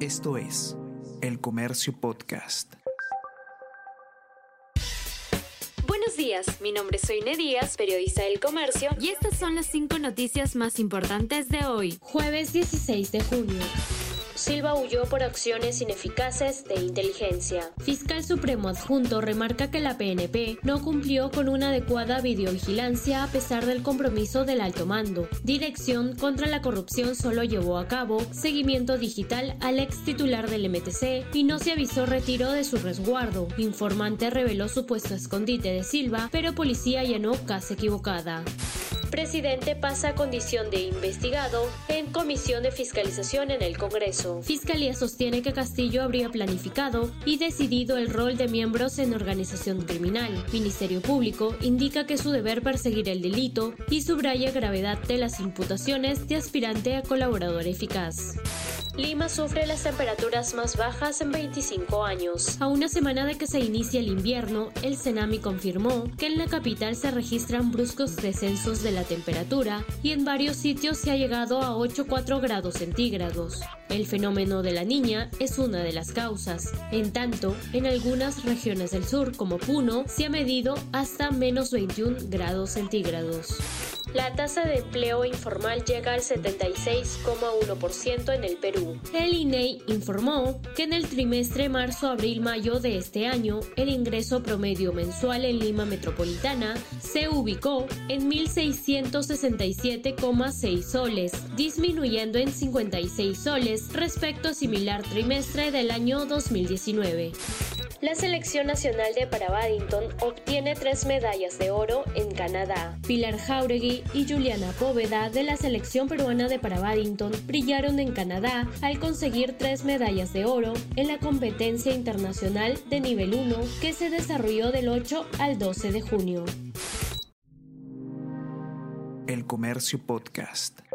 Esto es El Comercio Podcast. Buenos días, mi nombre es Soine Díaz, periodista del Comercio, y estas son las cinco noticias más importantes de hoy, jueves 16 de junio. Silva huyó por acciones ineficaces de inteligencia. Fiscal Supremo Adjunto remarca que la PNP no cumplió con una adecuada videovigilancia a pesar del compromiso del alto mando. Dirección contra la corrupción solo llevó a cabo seguimiento digital al ex titular del MTC y no se avisó retiro de su resguardo. Informante reveló supuesto escondite de Silva, pero policía allanó casa equivocada. Presidente pasa a condición de investigado en comisión de fiscalización en el Congreso. Fiscalía sostiene que Castillo habría planificado y decidido el rol de miembros en organización criminal. Ministerio Público indica que su deber perseguir el delito y subraya gravedad de las imputaciones de aspirante a colaborador eficaz. Lima sufre las temperaturas más bajas en 25 años. A una semana de que se inicie el invierno, el Senami confirmó que en la capital se registran bruscos descensos de la temperatura y en varios sitios se ha llegado a 8,4 grados centígrados. El fenómeno de la niña es una de las causas. En tanto, en algunas regiones del sur, como Puno, se ha medido hasta menos 21 grados centígrados. La tasa de empleo informal llega al 76,1% en el Perú. El INEI e informó que en el trimestre marzo-abril-mayo de este año, el ingreso promedio mensual en Lima Metropolitana se ubicó en 1.667,6 soles, disminuyendo en 56 soles respecto a similar trimestre del año 2019. La selección nacional de Parabadminton obtiene tres medallas de oro en Canadá. Pilar Jauregui y Juliana Póveda de la selección peruana de Parabadminton brillaron en Canadá al conseguir tres medallas de oro en la competencia internacional de nivel 1 que se desarrolló del 8 al 12 de junio. El Comercio Podcast.